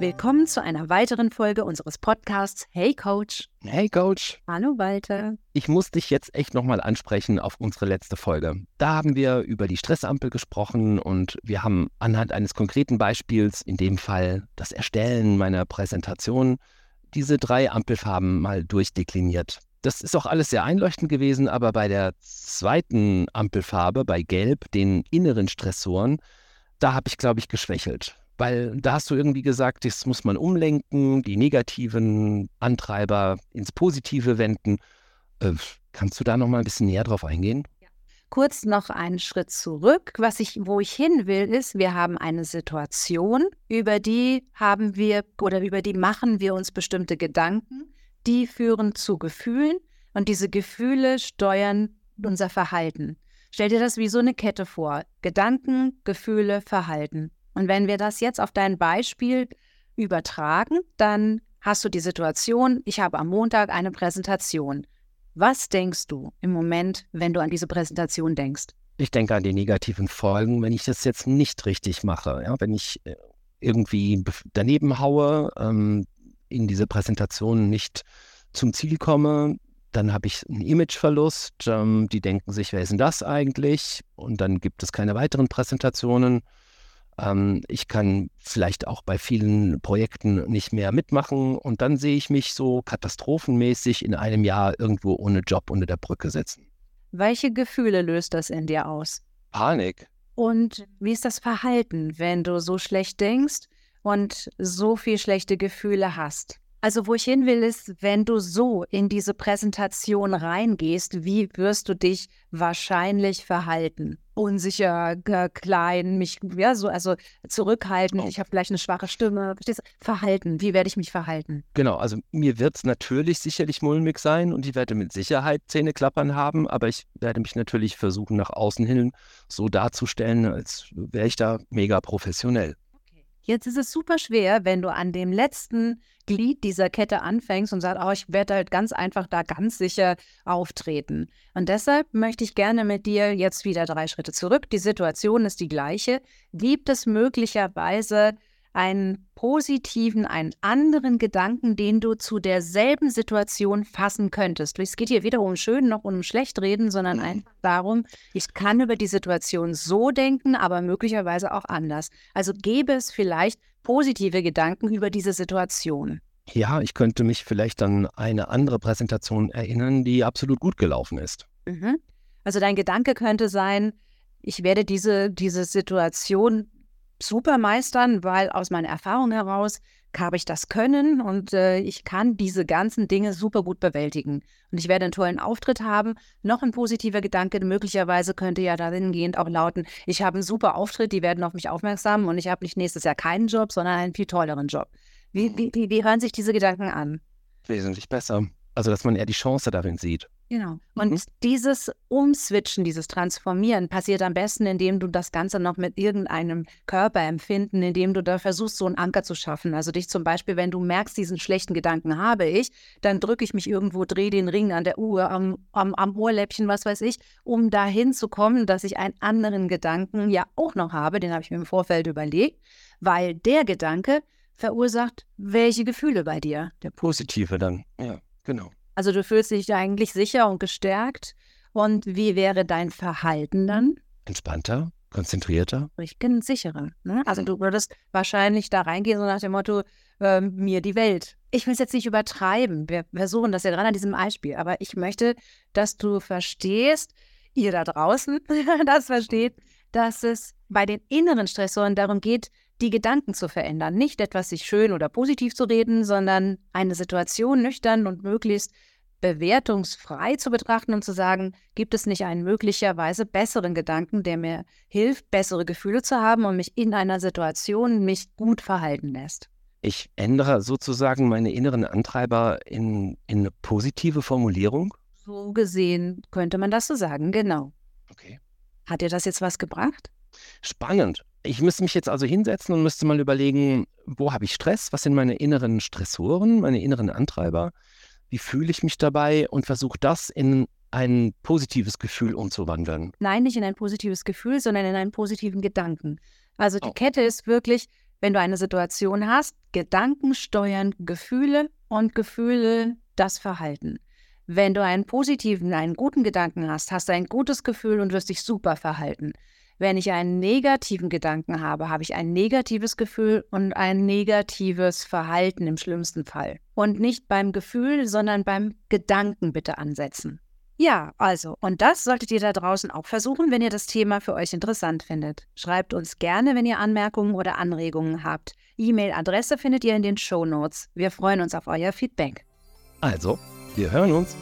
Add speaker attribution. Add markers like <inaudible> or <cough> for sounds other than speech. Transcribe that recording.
Speaker 1: Willkommen zu einer weiteren Folge unseres Podcasts Hey Coach.
Speaker 2: Hey Coach.
Speaker 1: Hallo Walter.
Speaker 2: Ich muss dich jetzt echt nochmal ansprechen auf unsere letzte Folge. Da haben wir über die Stressampel gesprochen und wir haben anhand eines konkreten Beispiels, in dem Fall das Erstellen meiner Präsentation, diese drei Ampelfarben mal durchdekliniert. Das ist auch alles sehr einleuchtend gewesen, aber bei der zweiten Ampelfarbe, bei Gelb, den inneren Stressoren, da habe ich, glaube ich, geschwächelt. Weil da hast du irgendwie gesagt, das muss man umlenken, die negativen Antreiber ins Positive wenden. Äh, kannst du da noch mal ein bisschen näher drauf eingehen?
Speaker 1: Kurz noch einen Schritt zurück. Was ich, wo ich hin will, ist, wir haben eine Situation, über die haben wir oder über die machen wir uns bestimmte Gedanken. Die führen zu Gefühlen und diese Gefühle steuern unser Verhalten. Stell dir das wie so eine Kette vor. Gedanken, Gefühle, Verhalten. Und wenn wir das jetzt auf dein Beispiel übertragen, dann hast du die Situation, ich habe am Montag eine Präsentation. Was denkst du im Moment, wenn du an diese Präsentation denkst?
Speaker 2: Ich denke an die negativen Folgen, wenn ich das jetzt nicht richtig mache. Ja, wenn ich äh, irgendwie daneben haue, ähm, in diese Präsentation nicht zum Ziel komme, dann habe ich einen Imageverlust. Ähm, die denken sich, wer ist denn das eigentlich? Und dann gibt es keine weiteren Präsentationen. Ähm, ich kann vielleicht auch bei vielen Projekten nicht mehr mitmachen und dann sehe ich mich so katastrophenmäßig in einem Jahr irgendwo ohne Job unter der Brücke sitzen.
Speaker 1: Welche Gefühle löst das in dir aus?
Speaker 2: Panik.
Speaker 1: Und wie ist das Verhalten, wenn du so schlecht denkst und so viel schlechte Gefühle hast? Also wo ich hin will, ist, wenn du so in diese Präsentation reingehst, wie wirst du dich wahrscheinlich verhalten? Unsicher, klein, mich, ja, so, also zurückhaltend, oh. ich habe vielleicht eine schwache Stimme. Verstehst du? Verhalten, wie werde ich mich verhalten?
Speaker 2: Genau, also mir wird es natürlich sicherlich mulmig sein und ich werde mit Sicherheit Zähne klappern haben, aber ich werde mich natürlich versuchen, nach außen hin so darzustellen, als wäre ich da mega professionell.
Speaker 1: Jetzt ist es super schwer, wenn du an dem letzten Glied dieser Kette anfängst und sagst, oh, ich werde halt ganz einfach da ganz sicher auftreten. Und deshalb möchte ich gerne mit dir jetzt wieder drei Schritte zurück. Die Situation ist die gleiche. Gibt es möglicherweise einen positiven, einen anderen Gedanken, den du zu derselben Situation fassen könntest. Es geht hier weder um schön noch um schlecht reden, sondern mhm. einfach darum, ich kann über die Situation so denken, aber möglicherweise auch anders. Also gäbe es vielleicht positive Gedanken über diese Situation.
Speaker 2: Ja, ich könnte mich vielleicht an eine andere Präsentation erinnern, die absolut gut gelaufen ist.
Speaker 1: Mhm. Also dein Gedanke könnte sein, ich werde diese, diese Situation super meistern, weil aus meiner Erfahrung heraus habe ich das Können und äh, ich kann diese ganzen Dinge super gut bewältigen. Und ich werde einen tollen Auftritt haben. Noch ein positiver Gedanke, möglicherweise könnte ja dahingehend auch lauten, ich habe einen super Auftritt, die werden auf mich aufmerksam und ich habe nicht nächstes Jahr keinen Job, sondern einen viel tolleren Job. Wie, wie, wie, wie hören sich diese Gedanken an?
Speaker 2: Wesentlich besser. Also, dass man eher die Chance darin sieht.
Speaker 1: Genau. Und mhm. dieses Umswitchen, dieses Transformieren passiert am besten, indem du das Ganze noch mit irgendeinem Körperempfinden, indem du da versuchst, so einen Anker zu schaffen. Also dich zum Beispiel, wenn du merkst, diesen schlechten Gedanken habe ich, dann drücke ich mich irgendwo, drehe den Ring an der Uhr, am, am, am Ohrläppchen, was weiß ich, um dahin zu kommen, dass ich einen anderen Gedanken ja auch noch habe, den habe ich mir im Vorfeld überlegt, weil der Gedanke verursacht welche Gefühle bei dir?
Speaker 2: Der positive dann, ja, genau.
Speaker 1: Also du fühlst dich eigentlich sicher und gestärkt. Und wie wäre dein Verhalten dann?
Speaker 2: Entspannter, konzentrierter.
Speaker 1: Ich bin sicherer. Ne? Also du würdest wahrscheinlich da reingehen, so nach dem Motto, äh, mir die Welt. Ich will es jetzt nicht übertreiben. Wir versuchen das ja gerade an diesem Beispiel. Aber ich möchte, dass du verstehst, ihr da draußen <laughs> das versteht, dass es bei den inneren Stressoren darum geht, die Gedanken zu verändern. Nicht etwas sich schön oder positiv zu reden, sondern eine Situation nüchtern und möglichst bewertungsfrei zu betrachten und zu sagen, gibt es nicht einen möglicherweise besseren Gedanken, der mir hilft, bessere Gefühle zu haben und mich in einer Situation mich gut verhalten lässt.
Speaker 2: Ich ändere sozusagen meine inneren Antreiber in, in eine positive Formulierung?
Speaker 1: So gesehen könnte man das so sagen, genau.
Speaker 2: Okay.
Speaker 1: Hat dir das jetzt was gebracht?
Speaker 2: Spannend. Ich müsste mich jetzt also hinsetzen und müsste mal überlegen, wo habe ich Stress? Was sind meine inneren Stressoren, meine inneren Antreiber? Wie fühle ich mich dabei? Und versuche das in ein positives Gefühl umzuwandeln.
Speaker 1: Nein, nicht in ein positives Gefühl, sondern in einen positiven Gedanken. Also die oh. Kette ist wirklich, wenn du eine Situation hast, Gedanken steuern Gefühle und Gefühle das Verhalten. Wenn du einen positiven, einen guten Gedanken hast, hast du ein gutes Gefühl und wirst dich super verhalten. Wenn ich einen negativen Gedanken habe, habe ich ein negatives Gefühl und ein negatives Verhalten im schlimmsten Fall. Und nicht beim Gefühl, sondern beim Gedanken bitte ansetzen. Ja, also, und das solltet ihr da draußen auch versuchen, wenn ihr das Thema für euch interessant findet. Schreibt uns gerne, wenn ihr Anmerkungen oder Anregungen habt. E-Mail-Adresse findet ihr in den Show Notes. Wir freuen uns auf euer Feedback.
Speaker 2: Also, wir hören uns.